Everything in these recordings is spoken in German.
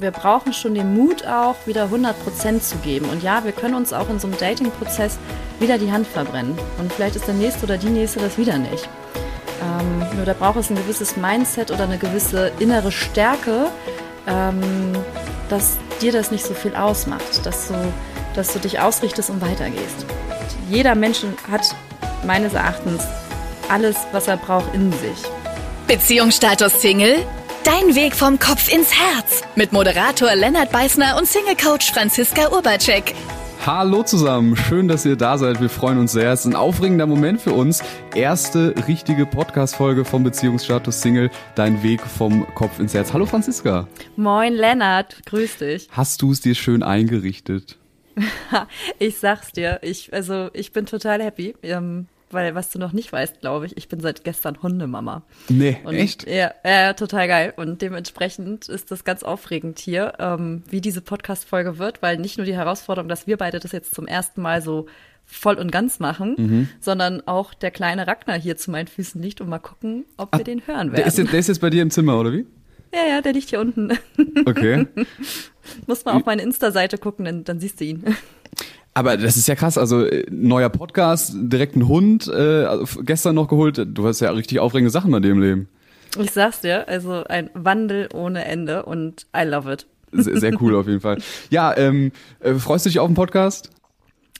wir brauchen schon den Mut auch, wieder 100% zu geben. Und ja, wir können uns auch in so einem Dating-Prozess wieder die Hand verbrennen. Und vielleicht ist der Nächste oder die Nächste das wieder nicht. Ähm, nur da braucht es ein gewisses Mindset oder eine gewisse innere Stärke, ähm, dass dir das nicht so viel ausmacht, dass du, dass du dich ausrichtest und weitergehst. Jeder Mensch hat meines Erachtens alles, was er braucht, in sich. Beziehungsstatus Single? Dein Weg vom Kopf ins Herz mit Moderator Lennart Beißner und Single-Coach Franziska Urbacek. Hallo zusammen, schön, dass ihr da seid. Wir freuen uns sehr. Es ist ein aufregender Moment für uns. Erste richtige Podcast-Folge vom Beziehungsstatus Single, dein Weg vom Kopf ins Herz. Hallo Franziska. Moin Lennart, grüß dich. Hast du es dir schön eingerichtet? ich sag's dir, ich, also ich bin total happy. Ähm, weil was du noch nicht weißt, glaube ich, ich bin seit gestern Hundemama. Nee, und, echt? Ja, äh, total geil. Und dementsprechend ist das ganz aufregend hier, ähm, wie diese Podcast-Folge wird, weil nicht nur die Herausforderung, dass wir beide das jetzt zum ersten Mal so voll und ganz machen, mhm. sondern auch der kleine Ragnar hier zu meinen Füßen liegt und mal gucken, ob Ach, wir den hören werden. Der ist, jetzt, der ist jetzt bei dir im Zimmer, oder wie? Ja, ja, der liegt hier unten. Okay. Muss mal auf meine Insta-Seite gucken, dann, dann siehst du ihn. Aber das ist ja krass, also äh, neuer Podcast, direkt ein Hund, äh, also gestern noch geholt. Du hast ja richtig aufregende Sachen bei dir im Leben. Ich sag's dir, also ein Wandel ohne Ende und I love it. Sehr, sehr cool auf jeden Fall. Ja, ähm, äh, freust du dich auf den Podcast?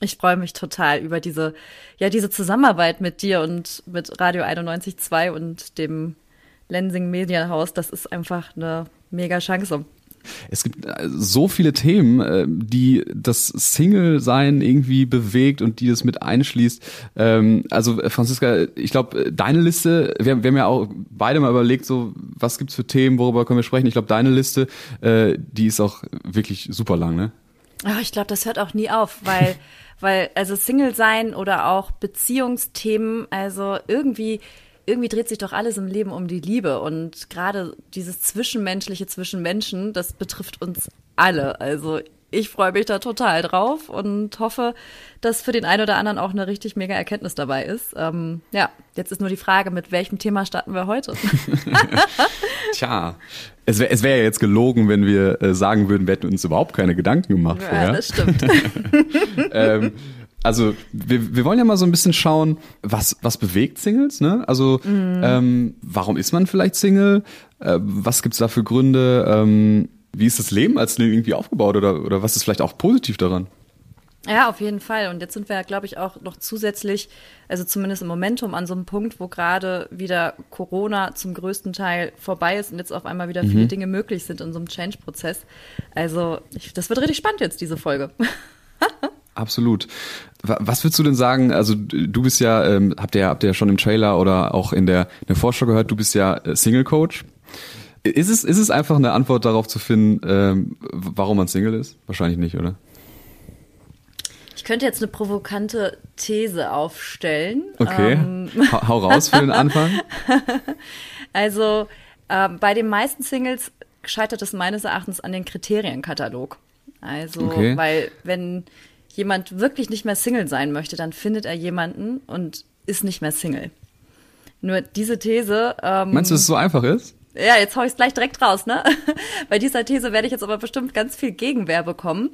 Ich freue mich total über diese, ja, diese Zusammenarbeit mit dir und mit Radio 91.2 und dem Lensing Medienhaus. Das ist einfach eine mega Chance. Es gibt äh, so viele Themen, äh, die das Single-Sein irgendwie bewegt und die es mit einschließt. Ähm, also äh, Franziska, ich glaube, deine Liste, wir, haben ja auch beide mal überlegt, so was gibt's für Themen, worüber können wir sprechen. Ich glaube, deine Liste, die ist auch wirklich super lang, ne? Ach, ich glaube, das hört auch nie auf, weil, weil also Single sein oder auch Beziehungsthemen, also irgendwie irgendwie dreht sich doch alles im Leben um die Liebe und gerade dieses Zwischenmenschliche zwischen Menschen, das betrifft uns alle. Also ich freue mich da total drauf und hoffe, dass für den einen oder anderen auch eine richtig mega Erkenntnis dabei ist. Ähm, ja, jetzt ist nur die Frage, mit welchem Thema starten wir heute? Tja, es wäre es wär ja jetzt gelogen, wenn wir äh, sagen würden, wir hätten uns überhaupt keine Gedanken gemacht ja, vorher. Ja, das stimmt. ähm, also wir, wir wollen ja mal so ein bisschen schauen, was, was bewegt Singles, ne? Also mhm. ähm, warum ist man vielleicht Single? Äh, was gibt's da für Gründe? Ähm, wie ist das Leben als Single irgendwie aufgebaut oder, oder was ist vielleicht auch positiv daran? Ja, auf jeden Fall. Und jetzt sind wir ja, glaube ich, auch noch zusätzlich, also zumindest im Momentum, an so einem Punkt, wo gerade wieder Corona zum größten Teil vorbei ist und jetzt auf einmal wieder mhm. viele Dinge möglich sind in so einem Change-Prozess. Also, ich, das wird richtig spannend jetzt, diese Folge. Absolut. Was würdest du denn sagen? Also du bist ja, ähm, habt ihr, habt ihr ja schon im Trailer oder auch in der, in der Vorschau gehört, du bist ja äh, Single Coach. Ist es, ist es einfach eine Antwort darauf zu finden, ähm, warum man Single ist? Wahrscheinlich nicht, oder? Ich könnte jetzt eine provokante These aufstellen. Okay. Ähm. Hau raus für den Anfang. also äh, bei den meisten Singles scheitert es meines Erachtens an den Kriterienkatalog. Also, okay. weil wenn jemand wirklich nicht mehr Single sein möchte, dann findet er jemanden und ist nicht mehr Single. Nur diese These. Ähm, Meinst du, dass es so einfach ist? Ja, jetzt hau ich es gleich direkt raus, ne? Bei dieser These werde ich jetzt aber bestimmt ganz viel Gegenwehr bekommen,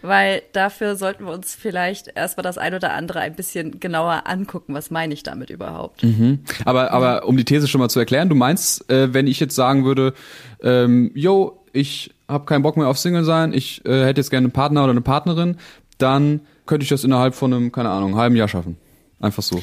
weil dafür sollten wir uns vielleicht erstmal das ein oder andere ein bisschen genauer angucken. Was meine ich damit überhaupt? Mhm. Aber, aber um die These schon mal zu erklären, du meinst, äh, wenn ich jetzt sagen würde, ähm, yo, ich habe keinen Bock mehr auf Single sein, ich äh, hätte jetzt gerne einen Partner oder eine Partnerin, dann könnte ich das innerhalb von einem, keine Ahnung, halben Jahr schaffen. Einfach so.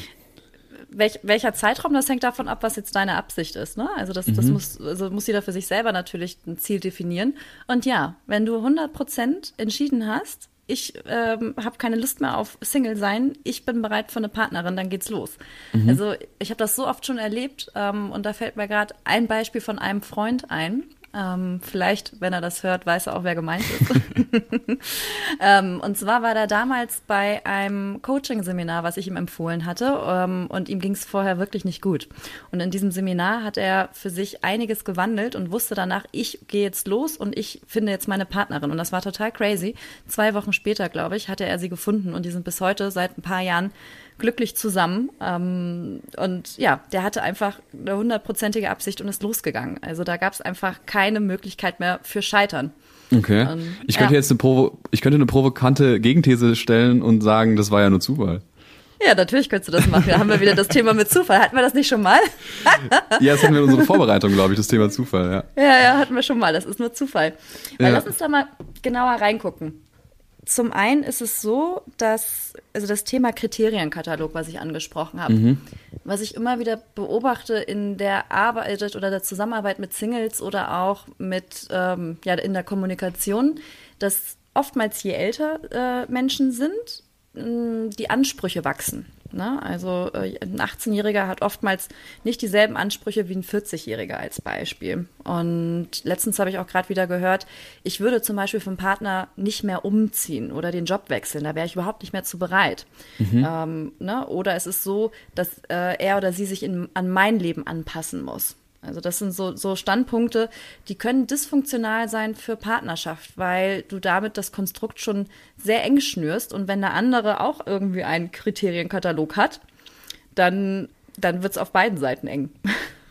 Welch, welcher Zeitraum, das hängt davon ab, was jetzt deine Absicht ist. Ne? Also das, mhm. das muss, also muss jeder für sich selber natürlich ein Ziel definieren. Und ja, wenn du 100 Prozent entschieden hast, ich ähm, habe keine Lust mehr auf Single sein, ich bin bereit für eine Partnerin, dann geht's los. Mhm. Also ich habe das so oft schon erlebt ähm, und da fällt mir gerade ein Beispiel von einem Freund ein. Ähm, vielleicht, wenn er das hört, weiß er auch, wer gemeint ist. ähm, und zwar war er damals bei einem Coaching-Seminar, was ich ihm empfohlen hatte. Ähm, und ihm ging es vorher wirklich nicht gut. Und in diesem Seminar hat er für sich einiges gewandelt und wusste danach, ich gehe jetzt los und ich finde jetzt meine Partnerin. Und das war total crazy. Zwei Wochen später, glaube ich, hatte er sie gefunden und die sind bis heute seit ein paar Jahren glücklich zusammen. Ähm, und ja, der hatte einfach eine hundertprozentige Absicht und ist losgegangen. Also da gab es einfach keine Möglichkeit mehr für Scheitern. Okay. Und, ich könnte ja. jetzt eine Provo ich könnte eine provokante Gegenthese stellen und sagen, das war ja nur Zufall. Ja, natürlich könntest du das machen. Da haben wir wieder das Thema mit Zufall. Hatten wir das nicht schon mal? ja, das hatten wir in unserer Vorbereitung, glaube ich, das Thema Zufall, ja. Ja, ja, hatten wir schon mal. Das ist nur Zufall. Ja. lass uns da mal genauer reingucken. Zum einen ist es so, dass, also das Thema Kriterienkatalog, was ich angesprochen habe, mhm. was ich immer wieder beobachte in der Arbeit oder der Zusammenarbeit mit Singles oder auch mit, ähm, ja, in der Kommunikation, dass oftmals je älter äh, Menschen sind, die Ansprüche wachsen. Ne? Also äh, ein 18-Jähriger hat oftmals nicht dieselben Ansprüche wie ein 40-Jähriger als Beispiel. Und letztens habe ich auch gerade wieder gehört, ich würde zum Beispiel vom Partner nicht mehr umziehen oder den Job wechseln. Da wäre ich überhaupt nicht mehr zu bereit. Mhm. Ähm, ne? Oder es ist so, dass äh, er oder sie sich in, an mein Leben anpassen muss. Also das sind so, so Standpunkte, die können dysfunktional sein für Partnerschaft, weil du damit das Konstrukt schon sehr eng schnürst und wenn der andere auch irgendwie einen Kriterienkatalog hat, dann, dann wird es auf beiden Seiten eng.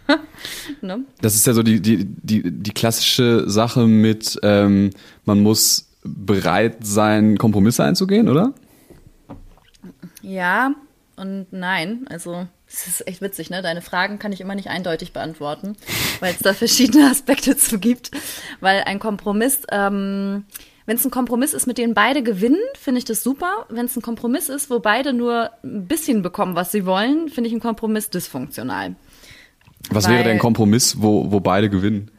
ne? Das ist ja so die, die, die, die klassische Sache mit, ähm, man muss bereit sein, Kompromisse einzugehen, oder? Ja und nein. Also das ist echt witzig, ne? Deine Fragen kann ich immer nicht eindeutig beantworten, weil es da verschiedene Aspekte zu gibt. Weil ein Kompromiss, ähm, wenn es ein Kompromiss ist, mit dem beide gewinnen, finde ich das super. Wenn es ein Kompromiss ist, wo beide nur ein bisschen bekommen, was sie wollen, finde ich einen Kompromiss dysfunktional. Was weil, wäre denn ein Kompromiss, wo, wo beide gewinnen?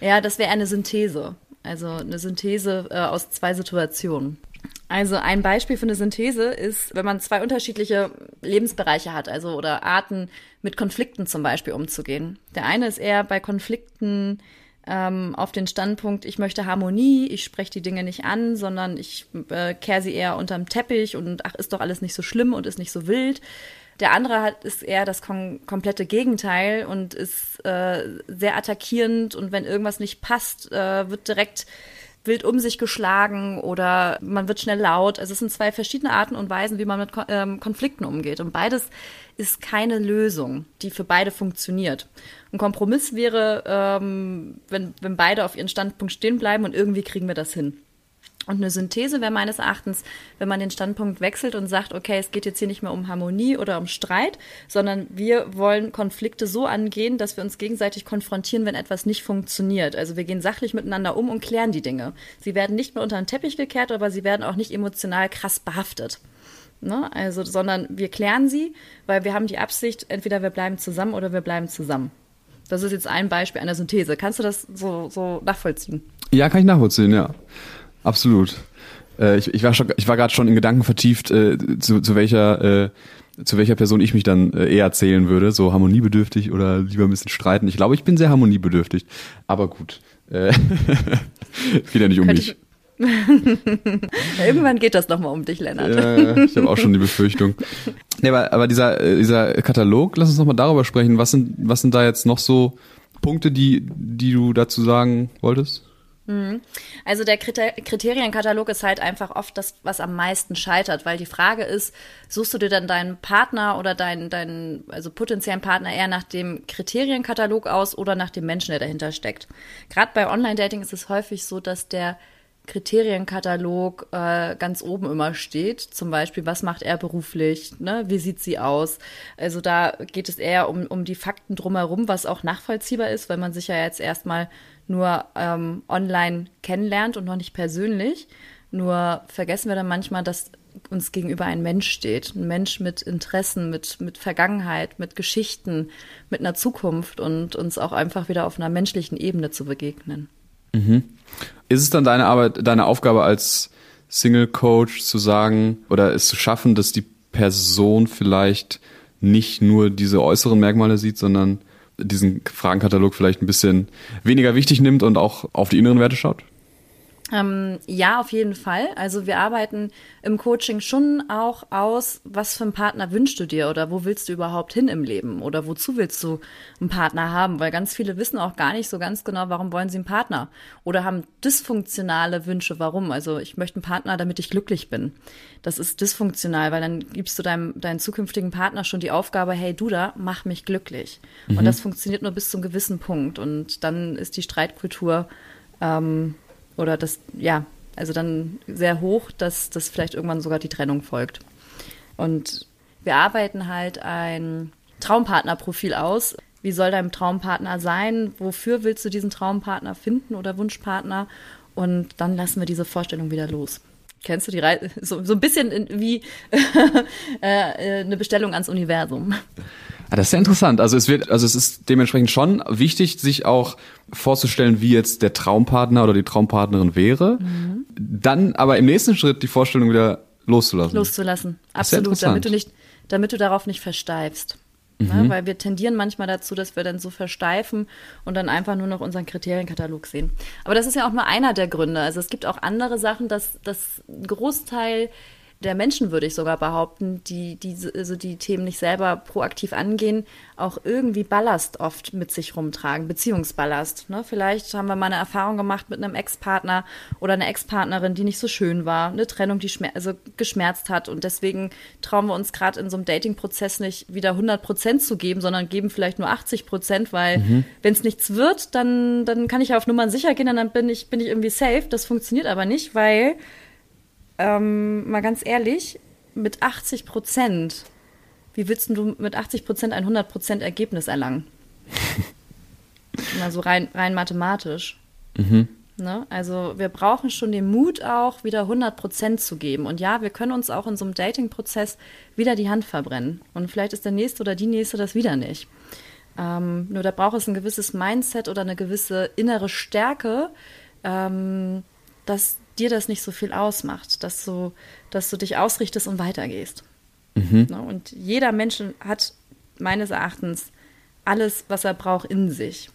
Ja, das wäre eine Synthese. Also eine Synthese äh, aus zwei Situationen. Also ein Beispiel für eine Synthese ist, wenn man zwei unterschiedliche Lebensbereiche hat, also oder Arten mit Konflikten zum Beispiel umzugehen. Der eine ist eher bei Konflikten ähm, auf den Standpunkt, ich möchte Harmonie, ich spreche die Dinge nicht an, sondern ich äh, kehre sie eher unterm Teppich und ach, ist doch alles nicht so schlimm und ist nicht so wild. Der andere hat, ist eher das kom komplette Gegenteil und ist äh, sehr attackierend und wenn irgendwas nicht passt, äh, wird direkt wild um sich geschlagen oder man wird schnell laut. Also es sind zwei verschiedene Arten und Weisen, wie man mit ähm, Konflikten umgeht. Und beides ist keine Lösung, die für beide funktioniert. Ein Kompromiss wäre, ähm, wenn, wenn beide auf ihren Standpunkt stehen bleiben und irgendwie kriegen wir das hin. Und eine Synthese wäre meines Erachtens, wenn man den Standpunkt wechselt und sagt, okay, es geht jetzt hier nicht mehr um Harmonie oder um Streit, sondern wir wollen Konflikte so angehen, dass wir uns gegenseitig konfrontieren, wenn etwas nicht funktioniert. Also wir gehen sachlich miteinander um und klären die Dinge. Sie werden nicht mehr unter den Teppich gekehrt, aber sie werden auch nicht emotional krass behaftet. Ne? Also, sondern wir klären sie, weil wir haben die Absicht, entweder wir bleiben zusammen oder wir bleiben zusammen. Das ist jetzt ein Beispiel einer Synthese. Kannst du das so, so nachvollziehen? Ja, kann ich nachvollziehen, ja. Absolut. Äh, ich, ich war, schon, ich war gerade schon in Gedanken vertieft, äh, zu, zu welcher äh, zu welcher Person ich mich dann äh, eher zählen würde, so harmoniebedürftig oder lieber ein bisschen streiten. Ich glaube, ich bin sehr harmoniebedürftig, aber gut. Äh, geht ja nicht um Könnte mich. Irgendwann geht das nochmal um dich, Lennart. Ja, ich habe auch schon die Befürchtung. Nee, aber, aber dieser, äh, dieser Katalog, lass uns nochmal darüber sprechen. Was sind, was sind da jetzt noch so Punkte, die, die du dazu sagen wolltest? Mhm. Also der Kriterienkatalog ist halt einfach oft das, was am meisten scheitert, weil die Frage ist, suchst du dir dann deinen Partner oder deinen, deinen, also potenziellen Partner eher nach dem Kriterienkatalog aus oder nach dem Menschen, der dahinter steckt? Gerade bei Online-Dating ist es häufig so, dass der Kriterienkatalog äh, ganz oben immer steht. Zum Beispiel, was macht er beruflich? Ne? Wie sieht sie aus? Also da geht es eher um, um die Fakten drumherum, was auch nachvollziehbar ist, weil man sich ja jetzt erstmal nur ähm, online kennenlernt und noch nicht persönlich. Nur vergessen wir dann manchmal, dass uns gegenüber ein Mensch steht. Ein Mensch mit Interessen, mit, mit Vergangenheit, mit Geschichten, mit einer Zukunft und uns auch einfach wieder auf einer menschlichen Ebene zu begegnen. Mhm. Ist es dann deine Arbeit, deine Aufgabe als Single Coach zu sagen oder es zu schaffen, dass die Person vielleicht nicht nur diese äußeren Merkmale sieht, sondern diesen Fragenkatalog vielleicht ein bisschen weniger wichtig nimmt und auch auf die inneren Werte schaut? Ähm, ja, auf jeden Fall. Also wir arbeiten im Coaching schon auch aus, was für einen Partner wünschst du dir oder wo willst du überhaupt hin im Leben oder wozu willst du einen Partner haben? Weil ganz viele wissen auch gar nicht so ganz genau, warum wollen sie einen Partner oder haben dysfunktionale Wünsche, warum. Also ich möchte einen Partner, damit ich glücklich bin. Das ist dysfunktional, weil dann gibst du deinem, deinen zukünftigen Partner schon die Aufgabe, hey du da, mach mich glücklich. Mhm. Und das funktioniert nur bis zu einem gewissen Punkt und dann ist die Streitkultur ähm, oder das, ja, also dann sehr hoch, dass das vielleicht irgendwann sogar die Trennung folgt. Und wir arbeiten halt ein Traumpartnerprofil aus. Wie soll dein Traumpartner sein? Wofür willst du diesen Traumpartner finden oder Wunschpartner? Und dann lassen wir diese Vorstellung wieder los. Kennst du die Reise? So, so ein bisschen wie äh, eine Bestellung ans Universum. Ja, das ist sehr interessant. Also es wird, also es ist dementsprechend schon wichtig, sich auch vorzustellen, wie jetzt der Traumpartner oder die Traumpartnerin wäre. Mhm. Dann aber im nächsten Schritt die Vorstellung wieder loszulassen. Loszulassen, absolut, damit du nicht, damit du darauf nicht versteifst. Ne? Mhm. Ne? Weil wir tendieren manchmal dazu, dass wir dann so versteifen und dann einfach nur noch unseren Kriterienkatalog sehen. Aber das ist ja auch nur einer der Gründe. Also es gibt auch andere Sachen, dass das Großteil der Menschen, würde ich sogar behaupten, die, die also die Themen nicht selber proaktiv angehen, auch irgendwie Ballast oft mit sich rumtragen, Beziehungsballast. Ne? Vielleicht haben wir mal eine Erfahrung gemacht mit einem Ex-Partner oder einer Ex-Partnerin, die nicht so schön war, eine Trennung, die also geschmerzt hat und deswegen trauen wir uns gerade in so einem Dating-Prozess nicht wieder 100 Prozent zu geben, sondern geben vielleicht nur 80 Prozent, weil mhm. wenn es nichts wird, dann, dann kann ich ja auf Nummern sicher gehen und dann bin ich, bin ich irgendwie safe. Das funktioniert aber nicht, weil ähm, mal ganz ehrlich, mit 80 Prozent, wie willst du mit 80 Prozent ein 100 Prozent Ergebnis erlangen? also rein, rein mathematisch. Mhm. Ne? Also wir brauchen schon den Mut auch, wieder 100 Prozent zu geben. Und ja, wir können uns auch in so einem Dating-Prozess wieder die Hand verbrennen. Und vielleicht ist der Nächste oder die Nächste das wieder nicht. Ähm, nur da braucht es ein gewisses Mindset oder eine gewisse innere Stärke, ähm, dass dir das nicht so viel ausmacht, dass du, dass du dich ausrichtest und weitergehst. Mhm. Ne, und jeder Mensch hat meines Erachtens alles, was er braucht, in sich.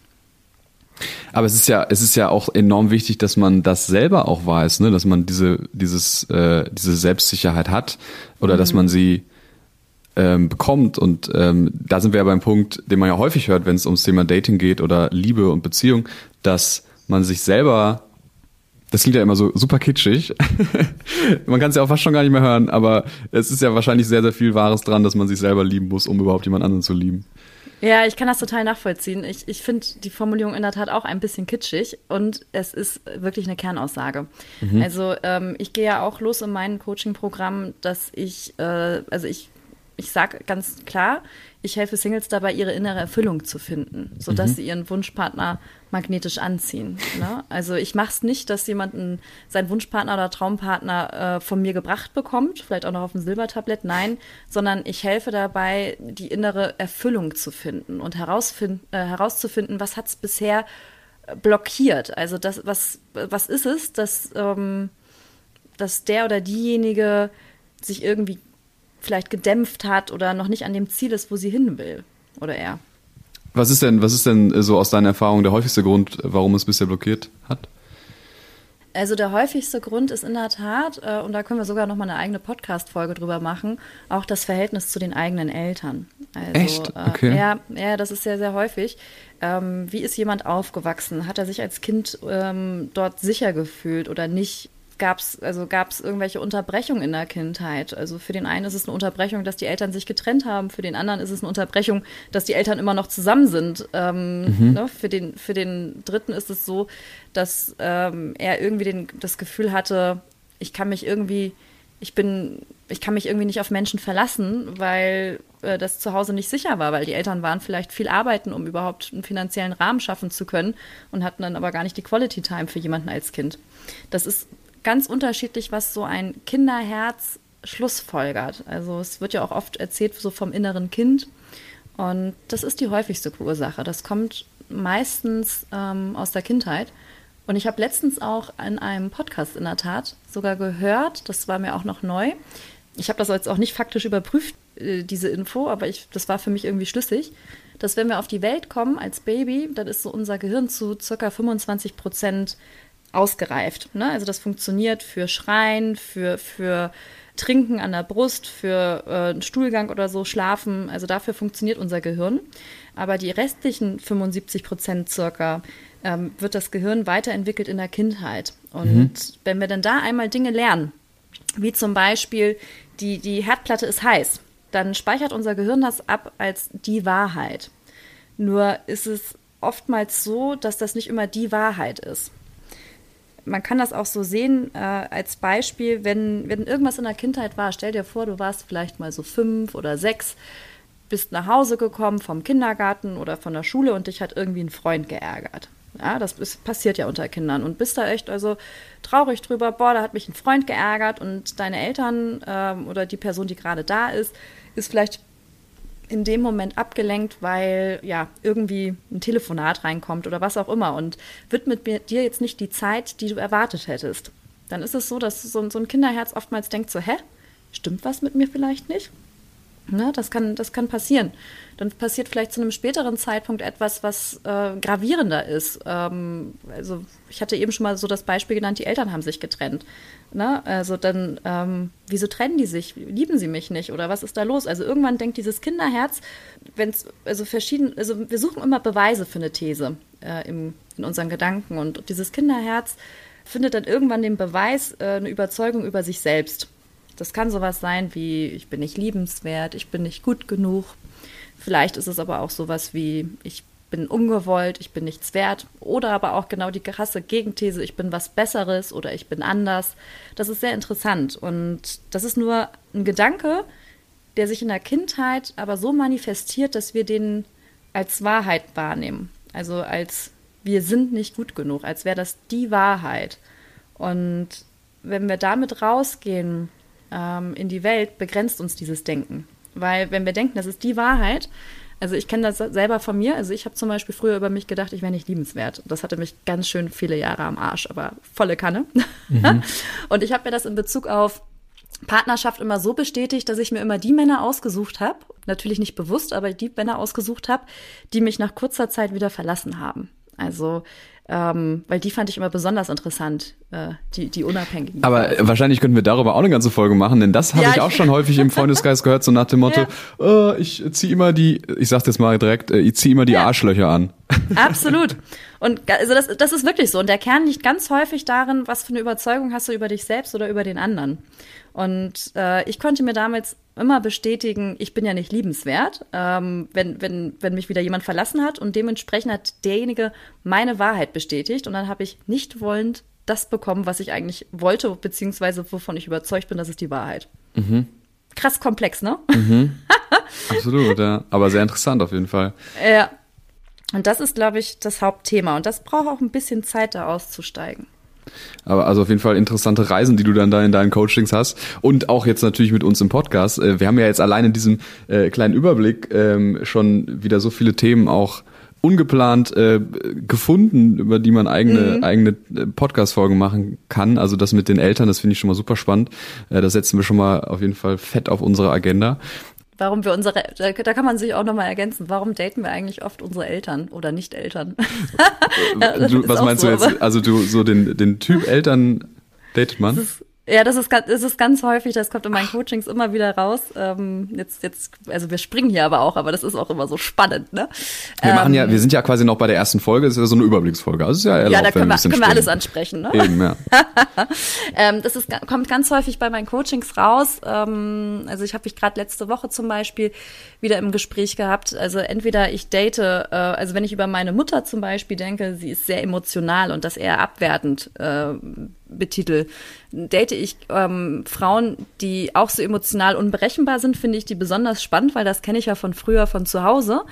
Aber es ist ja, es ist ja auch enorm wichtig, dass man das selber auch weiß, ne? dass man diese, dieses, äh, diese Selbstsicherheit hat oder mhm. dass man sie ähm, bekommt. Und ähm, da sind wir ja beim Punkt, den man ja häufig hört, wenn es ums Thema Dating geht oder Liebe und Beziehung, dass man sich selber das klingt ja immer so super kitschig. man kann es ja auch fast schon gar nicht mehr hören, aber es ist ja wahrscheinlich sehr, sehr viel Wahres dran, dass man sich selber lieben muss, um überhaupt jemand anderen zu lieben. Ja, ich kann das total nachvollziehen. Ich, ich finde die Formulierung in der Tat auch ein bisschen kitschig und es ist wirklich eine Kernaussage. Mhm. Also ähm, ich gehe ja auch los in meinem Coaching-Programm, dass ich, äh, also ich ich sage ganz klar, ich helfe Singles dabei, ihre innere Erfüllung zu finden, sodass mhm. sie ihren Wunschpartner magnetisch anziehen. Ne? Also ich mache es nicht, dass jemand einen, seinen Wunschpartner oder Traumpartner äh, von mir gebracht bekommt, vielleicht auch noch auf dem Silbertablett, nein, sondern ich helfe dabei, die innere Erfüllung zu finden und herausfind, äh, herauszufinden, was hat es bisher äh, blockiert. Also das, was, was ist es, dass, ähm, dass der oder diejenige sich irgendwie vielleicht gedämpft hat oder noch nicht an dem Ziel ist, wo sie hin will. Oder er. Was ist denn, was ist denn so aus deiner Erfahrung der häufigste Grund, warum es bisher blockiert hat? Also der häufigste Grund ist in der Tat, äh, und da können wir sogar noch mal eine eigene Podcast-Folge drüber machen, auch das Verhältnis zu den eigenen Eltern. Also, Echt? Äh, okay. Äh, ja, ja, das ist sehr, sehr häufig. Ähm, wie ist jemand aufgewachsen? Hat er sich als Kind ähm, dort sicher gefühlt oder nicht? Gab es also gab's irgendwelche Unterbrechungen in der Kindheit. Also für den einen ist es eine Unterbrechung, dass die Eltern sich getrennt haben, für den anderen ist es eine Unterbrechung, dass die Eltern immer noch zusammen sind. Ähm, mhm. ne? für, den, für den dritten ist es so, dass ähm, er irgendwie den, das Gefühl hatte, ich kann mich irgendwie, ich bin, ich kann mich irgendwie nicht auf Menschen verlassen, weil äh, das zu Hause nicht sicher war, weil die Eltern waren vielleicht viel arbeiten, um überhaupt einen finanziellen Rahmen schaffen zu können und hatten dann aber gar nicht die Quality Time für jemanden als Kind. Das ist ganz unterschiedlich, was so ein Kinderherz schlussfolgert. Also es wird ja auch oft erzählt so vom inneren Kind. Und das ist die häufigste Ursache. Das kommt meistens ähm, aus der Kindheit. Und ich habe letztens auch in einem Podcast in der Tat sogar gehört, das war mir auch noch neu. Ich habe das jetzt auch nicht faktisch überprüft, äh, diese Info, aber ich, das war für mich irgendwie schlüssig, dass wenn wir auf die Welt kommen als Baby, dann ist so unser Gehirn zu circa 25 Prozent ausgereift. Ne? Also das funktioniert für Schreien, für, für Trinken an der Brust, für äh, einen Stuhlgang oder so, Schlafen. Also dafür funktioniert unser Gehirn. Aber die restlichen 75 Prozent circa ähm, wird das Gehirn weiterentwickelt in der Kindheit. Und mhm. wenn wir dann da einmal Dinge lernen, wie zum Beispiel die, die Herdplatte ist heiß, dann speichert unser Gehirn das ab als die Wahrheit. Nur ist es oftmals so, dass das nicht immer die Wahrheit ist man kann das auch so sehen äh, als Beispiel, wenn, wenn irgendwas in der Kindheit war. Stell dir vor, du warst vielleicht mal so fünf oder sechs, bist nach Hause gekommen vom Kindergarten oder von der Schule und dich hat irgendwie ein Freund geärgert. Ja, das ist, passiert ja unter Kindern und bist da echt also traurig drüber, boah, da hat mich ein Freund geärgert und deine Eltern ähm, oder die Person, die gerade da ist, ist vielleicht in dem Moment abgelenkt, weil ja irgendwie ein Telefonat reinkommt oder was auch immer und widmet mir, dir jetzt nicht die Zeit, die du erwartet hättest. Dann ist es so, dass so, so ein Kinderherz oftmals denkt so, hä, stimmt was mit mir vielleicht nicht? Ne, das, kann, das kann passieren. Dann passiert vielleicht zu einem späteren Zeitpunkt etwas, was äh, gravierender ist. Ähm, also ich hatte eben schon mal so das Beispiel genannt, die Eltern haben sich getrennt. Ne? Also dann, ähm, wieso trennen die sich? Lieben sie mich nicht? Oder was ist da los? Also irgendwann denkt dieses Kinderherz, wenn es, also verschieden, also wir suchen immer Beweise für eine These äh, im, in unseren Gedanken. Und dieses Kinderherz findet dann irgendwann den Beweis, äh, eine Überzeugung über sich selbst. Das kann sowas sein wie, ich bin nicht liebenswert, ich bin nicht gut genug. Vielleicht ist es aber auch sowas wie, ich bin ungewollt, ich bin nichts wert. Oder aber auch genau die krasse Gegenthese, ich bin was Besseres oder ich bin anders. Das ist sehr interessant. Und das ist nur ein Gedanke, der sich in der Kindheit aber so manifestiert, dass wir den als Wahrheit wahrnehmen. Also als wir sind nicht gut genug, als wäre das die Wahrheit. Und wenn wir damit rausgehen ähm, in die Welt, begrenzt uns dieses Denken. Weil wenn wir denken, das ist die Wahrheit, also ich kenne das selber von mir. Also ich habe zum Beispiel früher über mich gedacht, ich wäre nicht liebenswert. Das hatte mich ganz schön viele Jahre am Arsch, aber volle Kanne. Mhm. Und ich habe mir das in Bezug auf Partnerschaft immer so bestätigt, dass ich mir immer die Männer ausgesucht habe, natürlich nicht bewusst, aber die Männer ausgesucht habe, die mich nach kurzer Zeit wieder verlassen haben. Also ähm, weil die fand ich immer besonders interessant, äh, die, die unabhängigen. Aber äh, wahrscheinlich könnten wir darüber auch eine ganze Folge machen, denn das habe ja, ich auch schon häufig im Freundeskreis gehört, so nach dem Motto, ja. äh, ich ziehe immer die, ich sag's jetzt mal direkt, äh, ich ziehe immer die ja. Arschlöcher an. Absolut. Und also das, das ist wirklich so. Und der Kern liegt ganz häufig darin, was für eine Überzeugung hast du über dich selbst oder über den anderen. Und äh, ich konnte mir damals immer bestätigen, ich bin ja nicht liebenswert, ähm, wenn, wenn, wenn mich wieder jemand verlassen hat. Und dementsprechend hat derjenige meine Wahrheit bestätigt. Und dann habe ich nicht wollend das bekommen, was ich eigentlich wollte, beziehungsweise wovon ich überzeugt bin, das ist die Wahrheit. Mhm. Krass komplex, ne? Mhm. Absolut, ja. Aber sehr interessant auf jeden Fall. Ja. Und das ist, glaube ich, das Hauptthema. Und das braucht auch ein bisschen Zeit, da auszusteigen. Aber also auf jeden Fall interessante Reisen, die du dann da in deinen Coachings hast. Und auch jetzt natürlich mit uns im Podcast. Äh, wir haben ja jetzt allein in diesem äh, kleinen Überblick ähm, schon wieder so viele Themen auch ungeplant äh, gefunden, über die man eigene, mhm. eigene äh, Podcast-Folgen machen kann. Also das mit den Eltern, das finde ich schon mal super spannend. Äh, das setzen wir schon mal auf jeden Fall fett auf unsere Agenda warum wir unsere, da, da kann man sich auch nochmal ergänzen, warum daten wir eigentlich oft unsere Eltern oder Nicht-Eltern? du, was meinst so, du jetzt? Also du, so den, den Typ Eltern datet man? Ist, ja, das ist, das ist ganz häufig, das kommt in meinen Coachings immer wieder raus. Ähm, jetzt, jetzt, also wir springen hier aber auch, aber das ist auch immer so spannend, ne? Wir ähm, machen ja, wir sind ja quasi noch bei der ersten Folge, das ist ja so eine Überblicksfolge. Also ist ja erlaubt, Ja, da können wir, können wir alles ansprechen, ne? Eben, ja. ähm, das ist, kommt ganz häufig bei meinen Coachings raus. Ähm, also ich habe mich gerade letzte Woche zum Beispiel wieder im Gespräch gehabt. Also entweder ich date, äh, also wenn ich über meine Mutter zum Beispiel denke, sie ist sehr emotional und das eher abwertend äh, betitel. Date ich ähm, Frauen, die auch so emotional unberechenbar sind, finde ich die besonders spannend, weil das kenne ich ja von früher von zu Hause.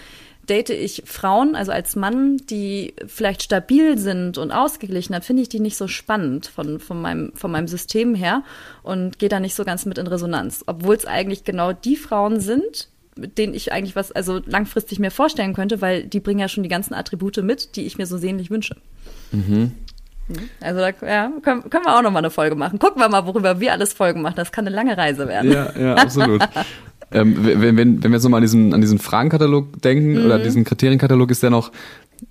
Date ich Frauen, also als Mann, die vielleicht stabil sind und ausgeglichen, dann finde ich die nicht so spannend von, von, meinem, von meinem System her und gehe da nicht so ganz mit in Resonanz. Obwohl es eigentlich genau die Frauen sind, mit denen ich eigentlich was also langfristig mir vorstellen könnte, weil die bringen ja schon die ganzen Attribute mit, die ich mir so sehnlich wünsche. Mhm. Also da ja, können, können wir auch noch mal eine Folge machen. Gucken wir mal, worüber wir alles Folgen machen. Das kann eine lange Reise werden. Ja, ja, absolut. ähm, wenn, wenn, wenn wir jetzt nochmal an diesen, an diesen Fragenkatalog denken mhm. oder diesen Kriterienkatalog, ist der noch,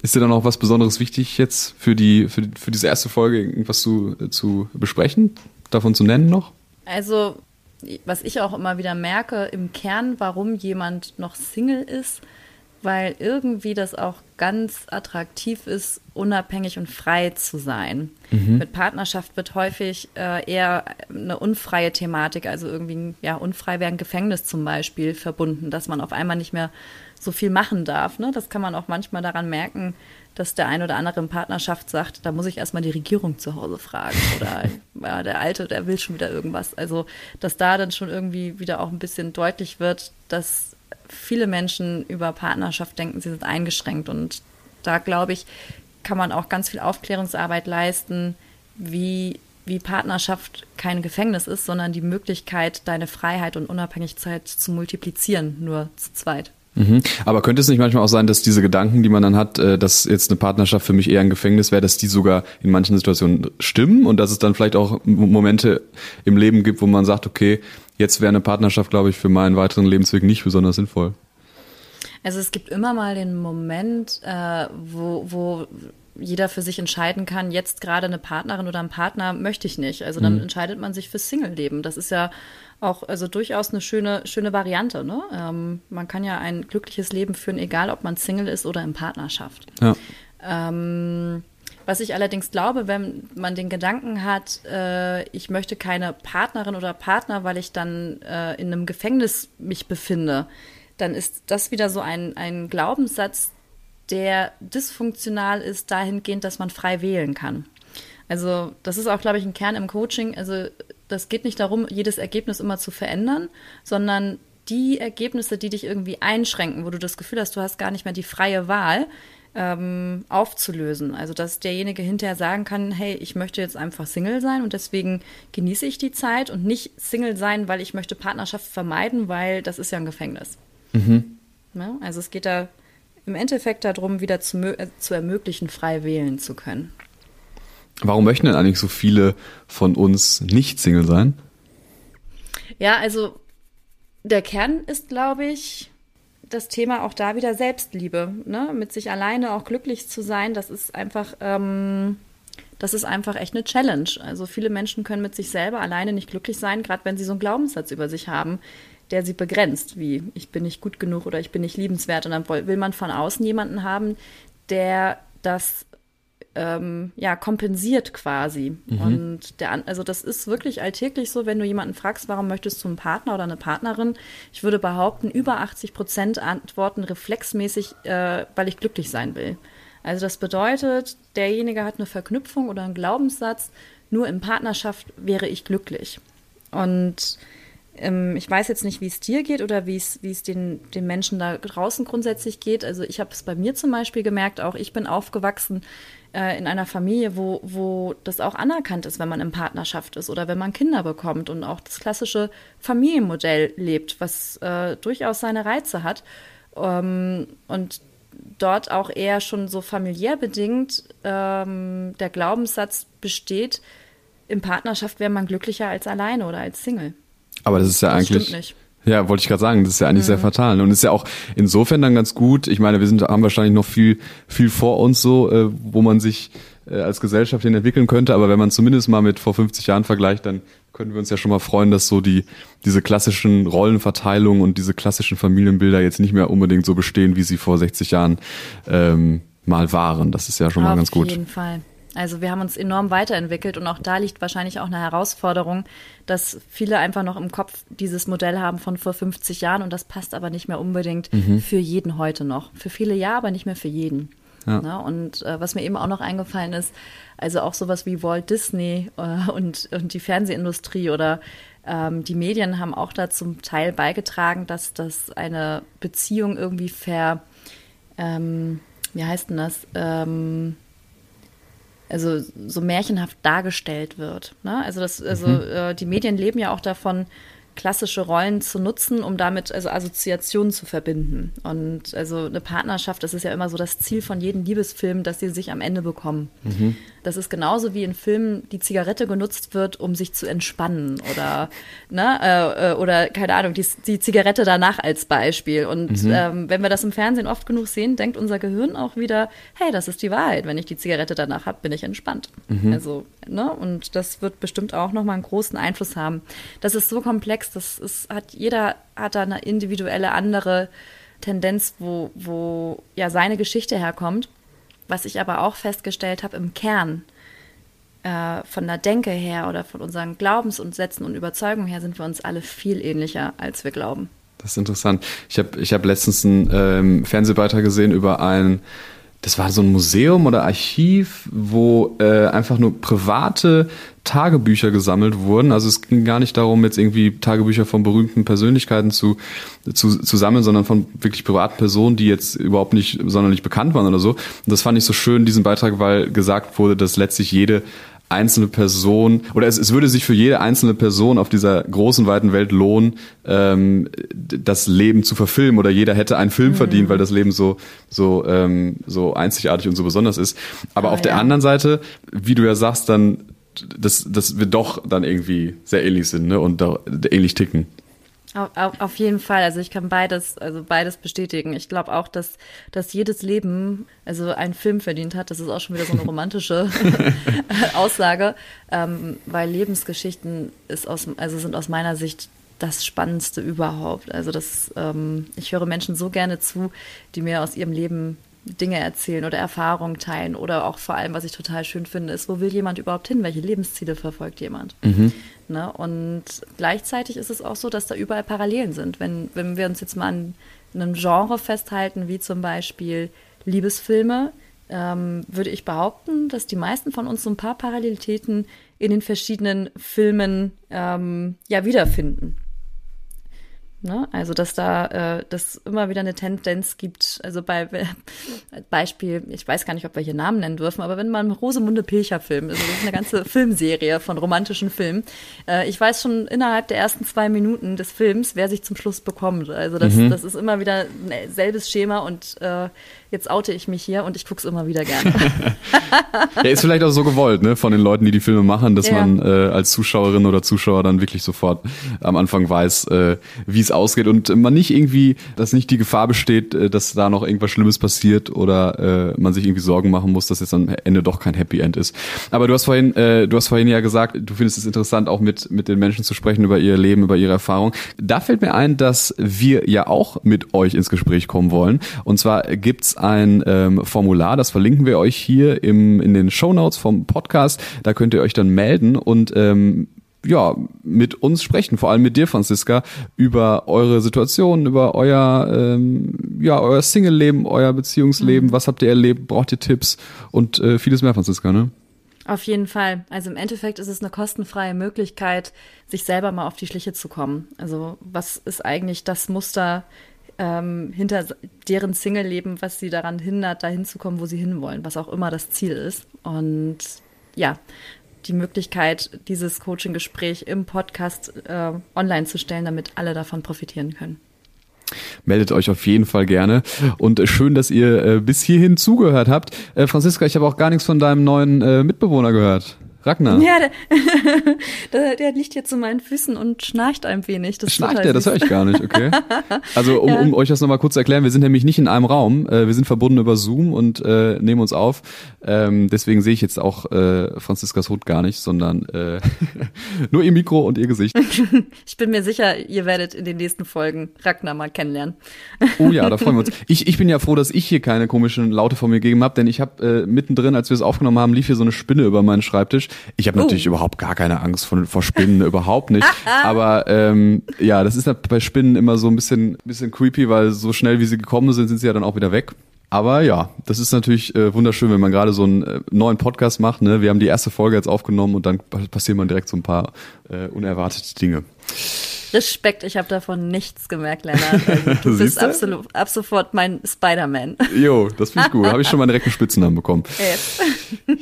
ist dir da noch was Besonderes wichtig jetzt für die, für, für diese erste Folge irgendwas zu, zu besprechen? Davon zu nennen noch? Also, was ich auch immer wieder merke, im Kern, warum jemand noch Single ist, weil irgendwie das auch ganz attraktiv ist, unabhängig und frei zu sein. Mhm. Mit Partnerschaft wird häufig äh, eher eine unfreie Thematik, also irgendwie, ja, unfrei wäre ein Gefängnis zum Beispiel verbunden, dass man auf einmal nicht mehr so viel machen darf. Ne? Das kann man auch manchmal daran merken, dass der ein oder andere in Partnerschaft sagt, da muss ich erstmal die Regierung zu Hause fragen oder ja, der Alte, der will schon wieder irgendwas. Also, dass da dann schon irgendwie wieder auch ein bisschen deutlich wird, dass viele Menschen über Partnerschaft denken, sie sind eingeschränkt. Und da, glaube ich, kann man auch ganz viel Aufklärungsarbeit leisten, wie, wie Partnerschaft kein Gefängnis ist, sondern die Möglichkeit, deine Freiheit und Unabhängigkeit zu multiplizieren, nur zu zweit. Mhm. Aber könnte es nicht manchmal auch sein, dass diese Gedanken, die man dann hat, äh, dass jetzt eine Partnerschaft für mich eher ein Gefängnis wäre, dass die sogar in manchen Situationen stimmen und dass es dann vielleicht auch Momente im Leben gibt, wo man sagt, okay, jetzt wäre eine Partnerschaft, glaube ich, für meinen weiteren Lebensweg nicht besonders sinnvoll? Also es gibt immer mal den Moment, äh, wo, wo jeder für sich entscheiden kann, jetzt gerade eine Partnerin oder einen Partner möchte ich nicht. Also dann mhm. entscheidet man sich fürs Single-Leben. Das ist ja auch also durchaus eine schöne, schöne Variante. Ne? Ähm, man kann ja ein glückliches Leben führen, egal ob man Single ist oder in Partnerschaft. Ja. Ähm, was ich allerdings glaube, wenn man den Gedanken hat, äh, ich möchte keine Partnerin oder Partner, weil ich dann äh, in einem Gefängnis mich befinde, dann ist das wieder so ein, ein Glaubenssatz, der dysfunktional ist dahingehend, dass man frei wählen kann. Also das ist auch, glaube ich, ein Kern im Coaching. Also das geht nicht darum, jedes Ergebnis immer zu verändern, sondern die Ergebnisse, die dich irgendwie einschränken, wo du das Gefühl hast, du hast gar nicht mehr die freie Wahl, ähm, aufzulösen. Also dass derjenige hinterher sagen kann, hey, ich möchte jetzt einfach Single sein und deswegen genieße ich die Zeit und nicht Single sein, weil ich möchte Partnerschaft vermeiden, weil das ist ja ein Gefängnis. Mhm. Ja, also es geht da im Endeffekt darum, wieder zu, äh, zu ermöglichen, frei wählen zu können. Warum möchten denn eigentlich so viele von uns nicht Single sein? Ja, also der Kern ist, glaube ich, das Thema auch da wieder Selbstliebe, ne? mit sich alleine auch glücklich zu sein, das ist einfach, ähm, das ist einfach echt eine Challenge. Also viele Menschen können mit sich selber alleine nicht glücklich sein, gerade wenn sie so einen Glaubenssatz über sich haben, der sie begrenzt, wie ich bin nicht gut genug oder ich bin nicht liebenswert. Und dann will man von außen jemanden haben, der das ähm, ja, kompensiert quasi. Mhm. Und der, also das ist wirklich alltäglich so, wenn du jemanden fragst, warum möchtest du einen Partner oder eine Partnerin? Ich würde behaupten, über 80 Prozent antworten reflexmäßig, äh, weil ich glücklich sein will. Also das bedeutet, derjenige hat eine Verknüpfung oder einen Glaubenssatz, nur in Partnerschaft wäre ich glücklich. Und ich weiß jetzt nicht, wie es dir geht oder wie es, wie es den, den Menschen da draußen grundsätzlich geht. Also ich habe es bei mir zum Beispiel gemerkt, auch ich bin aufgewachsen äh, in einer Familie, wo, wo das auch anerkannt ist, wenn man in Partnerschaft ist oder wenn man Kinder bekommt und auch das klassische Familienmodell lebt, was äh, durchaus seine Reize hat. Ähm, und dort auch eher schon so familiär bedingt ähm, der Glaubenssatz besteht, in Partnerschaft wäre man glücklicher als alleine oder als Single. Aber das ist ja das eigentlich. Ja, wollte ich gerade sagen, das ist ja eigentlich mhm. sehr fatal. Und ist ja auch insofern dann ganz gut. Ich meine, wir sind, haben wahrscheinlich noch viel, viel vor uns so, äh, wo man sich äh, als Gesellschaft hin entwickeln könnte. Aber wenn man zumindest mal mit vor 50 Jahren vergleicht, dann können wir uns ja schon mal freuen, dass so die, diese klassischen Rollenverteilungen und diese klassischen Familienbilder jetzt nicht mehr unbedingt so bestehen, wie sie vor 60 Jahren ähm, mal waren. Das ist ja schon mal ganz gut. Auf jeden Fall. Also wir haben uns enorm weiterentwickelt und auch da liegt wahrscheinlich auch eine Herausforderung, dass viele einfach noch im Kopf dieses Modell haben von vor 50 Jahren und das passt aber nicht mehr unbedingt mhm. für jeden heute noch. Für viele ja, aber nicht mehr für jeden. Ja. Na, und äh, was mir eben auch noch eingefallen ist, also auch sowas wie Walt Disney äh, und, und die Fernsehindustrie oder ähm, die Medien haben auch da zum Teil beigetragen, dass das eine Beziehung irgendwie ver, ähm, wie heißt denn das? Ähm, also so märchenhaft dargestellt wird. Ne? Also das, also mhm. äh, die Medien leben ja auch davon, klassische Rollen zu nutzen, um damit also Assoziationen zu verbinden. Und also eine Partnerschaft, das ist ja immer so das Ziel von jedem Liebesfilm, dass sie sich am Ende bekommen. Mhm. Das ist genauso wie in Filmen die Zigarette genutzt wird, um sich zu entspannen oder ne äh, äh, oder keine Ahnung die, die Zigarette danach als Beispiel. Und mhm. ähm, wenn wir das im Fernsehen oft genug sehen, denkt unser Gehirn auch wieder, hey, das ist die Wahrheit. Wenn ich die Zigarette danach habe, bin ich entspannt. Mhm. Also ne und das wird bestimmt auch noch mal einen großen Einfluss haben. Das ist so komplex, das ist, hat jeder hat da eine individuelle andere Tendenz, wo, wo ja seine Geschichte herkommt. Was ich aber auch festgestellt habe, im Kern äh, von der Denke her oder von unseren Glaubens- und Sätzen und Überzeugungen her sind wir uns alle viel ähnlicher, als wir glauben. Das ist interessant. Ich habe ich hab letztens einen ähm, Fernsehbeitrag gesehen über ein das war so ein Museum oder Archiv, wo äh, einfach nur private Tagebücher gesammelt wurden. Also es ging gar nicht darum, jetzt irgendwie Tagebücher von berühmten Persönlichkeiten zu, zu, zu sammeln, sondern von wirklich privaten Personen, die jetzt überhaupt nicht sonderlich bekannt waren oder so. Und das fand ich so schön, diesen Beitrag, weil gesagt wurde, dass letztlich jede einzelne Person oder es, es würde sich für jede einzelne Person auf dieser großen weiten Welt lohnen, ähm, das Leben zu verfilmen oder jeder hätte einen Film mhm. verdient, weil das Leben so so ähm, so einzigartig und so besonders ist. Aber ah, auf der anderen Seite, wie du ja sagst, dann dass, dass wir doch dann irgendwie sehr ähnlich sind ne? und da ähnlich ticken. Auf, auf, jeden Fall. Also ich kann beides, also beides bestätigen. Ich glaube auch, dass, dass jedes Leben also einen Film verdient hat. Das ist auch schon wieder so eine romantische Aussage, ähm, weil Lebensgeschichten ist aus, also sind aus meiner Sicht das Spannendste überhaupt. Also das, ähm, ich höre Menschen so gerne zu, die mir aus ihrem Leben Dinge erzählen oder Erfahrungen teilen oder auch vor allem, was ich total schön finde, ist, wo will jemand überhaupt hin? Welche Lebensziele verfolgt jemand? Mhm. Ne? Und gleichzeitig ist es auch so, dass da überall Parallelen sind. Wenn, wenn wir uns jetzt mal an einem Genre festhalten, wie zum Beispiel Liebesfilme, ähm, würde ich behaupten, dass die meisten von uns so ein paar Parallelitäten in den verschiedenen Filmen ähm, ja wiederfinden. Ne? Also, dass da äh, das immer wieder eine Tendenz gibt. Also bei Beispiel, ich weiß gar nicht, ob wir hier Namen nennen dürfen, aber wenn man Rosemunde Pilcher Film, also das ist eine ganze Filmserie von romantischen Filmen. Äh, ich weiß schon innerhalb der ersten zwei Minuten des Films, wer sich zum Schluss bekommt. Also das, mhm. das ist immer wieder ein selbes Schema und äh, jetzt oute ich mich hier und ich gucke es immer wieder gerne. ja, ist vielleicht auch so gewollt, ne, von den Leuten, die die Filme machen, dass ja. man äh, als Zuschauerin oder Zuschauer dann wirklich sofort am Anfang weiß, äh, wie es ausgeht und man nicht irgendwie, dass nicht die Gefahr besteht, äh, dass da noch irgendwas Schlimmes passiert oder äh, man sich irgendwie Sorgen machen muss, dass jetzt am Ende doch kein Happy End ist. Aber du hast vorhin, äh, du hast vorhin ja gesagt, du findest es interessant, auch mit mit den Menschen zu sprechen über ihr Leben, über ihre Erfahrung. Da fällt mir ein, dass wir ja auch mit euch ins Gespräch kommen wollen. Und zwar gibt's ein ähm, Formular, das verlinken wir euch hier im, in den Show Notes vom Podcast. Da könnt ihr euch dann melden und ähm, ja, mit uns sprechen, vor allem mit dir, Franziska, über eure Situation, über euer, ähm, ja, euer Single-Leben, euer Beziehungsleben, mhm. was habt ihr erlebt, braucht ihr Tipps und äh, vieles mehr, Franziska, ne? Auf jeden Fall. Also im Endeffekt ist es eine kostenfreie Möglichkeit, sich selber mal auf die Schliche zu kommen. Also was ist eigentlich das Muster, ähm, hinter deren Single-Leben, was sie daran hindert, dahin zu kommen, wo sie hinwollen, was auch immer das Ziel ist. Und ja, die Möglichkeit, dieses Coaching-Gespräch im Podcast äh, online zu stellen, damit alle davon profitieren können. Meldet euch auf jeden Fall gerne. Und schön, dass ihr äh, bis hierhin zugehört habt. Äh, Franziska, ich habe auch gar nichts von deinem neuen äh, Mitbewohner gehört. Ragnar. Ja, der, der, liegt hier zu meinen Füßen und schnarcht ein wenig. Das schnarcht der? Das höre ich gar nicht, okay. Also um, ja. um euch das nochmal kurz zu erklären, wir sind nämlich nicht in einem Raum. Äh, wir sind verbunden über Zoom und äh, nehmen uns auf. Ähm, deswegen sehe ich jetzt auch äh, Franziskas Hut gar nicht, sondern äh, nur ihr Mikro und ihr Gesicht. ich bin mir sicher, ihr werdet in den nächsten Folgen Ragnar mal kennenlernen. oh ja, da freuen wir uns. Ich, ich bin ja froh, dass ich hier keine komischen Laute von mir gegeben habe, denn ich habe äh, mittendrin, als wir es aufgenommen haben, lief hier so eine Spinne über meinen Schreibtisch. Ich habe natürlich uh. überhaupt gar keine Angst vor, vor Spinnen, überhaupt nicht. Aber ähm, ja, das ist bei Spinnen immer so ein bisschen, bisschen creepy, weil so schnell wie sie gekommen sind, sind sie ja dann auch wieder weg. Aber ja, das ist natürlich äh, wunderschön, wenn man gerade so einen äh, neuen Podcast macht. Ne? Wir haben die erste Folge jetzt aufgenommen und dann passieren man direkt so ein paar äh, unerwartete Dinge. Respekt, ich habe davon nichts gemerkt, Lennart. Also, du bist absolut, ab sofort mein Spider-Man. Jo, das finde ich gut. Habe ich schon mal direkt einen Spitzennamen bekommen. Yes.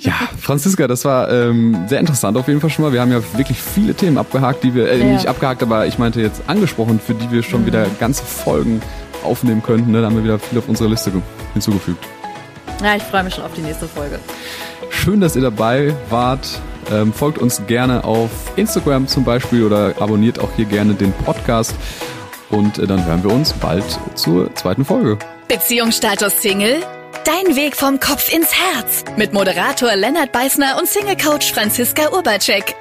ja, Franziska, das war ähm, sehr interessant auf jeden Fall schon mal. Wir haben ja wirklich viele Themen abgehakt, die wir, äh, ja. nicht abgehakt, aber ich meinte jetzt angesprochen, für die wir schon mhm. wieder ganze Folgen aufnehmen könnten. Ne? Da haben wir wieder viel auf unsere Liste hinzugefügt. Ja, ich freue mich schon auf die nächste Folge. Schön, dass ihr dabei wart. Ähm, folgt uns gerne auf Instagram zum Beispiel oder abonniert auch hier gerne den Podcast. Und äh, dann hören wir uns bald zur zweiten Folge. Beziehungsstatus Single? Dein Weg vom Kopf ins Herz. Mit Moderator Lennart Beißner und Single-Coach Franziska Urbacek.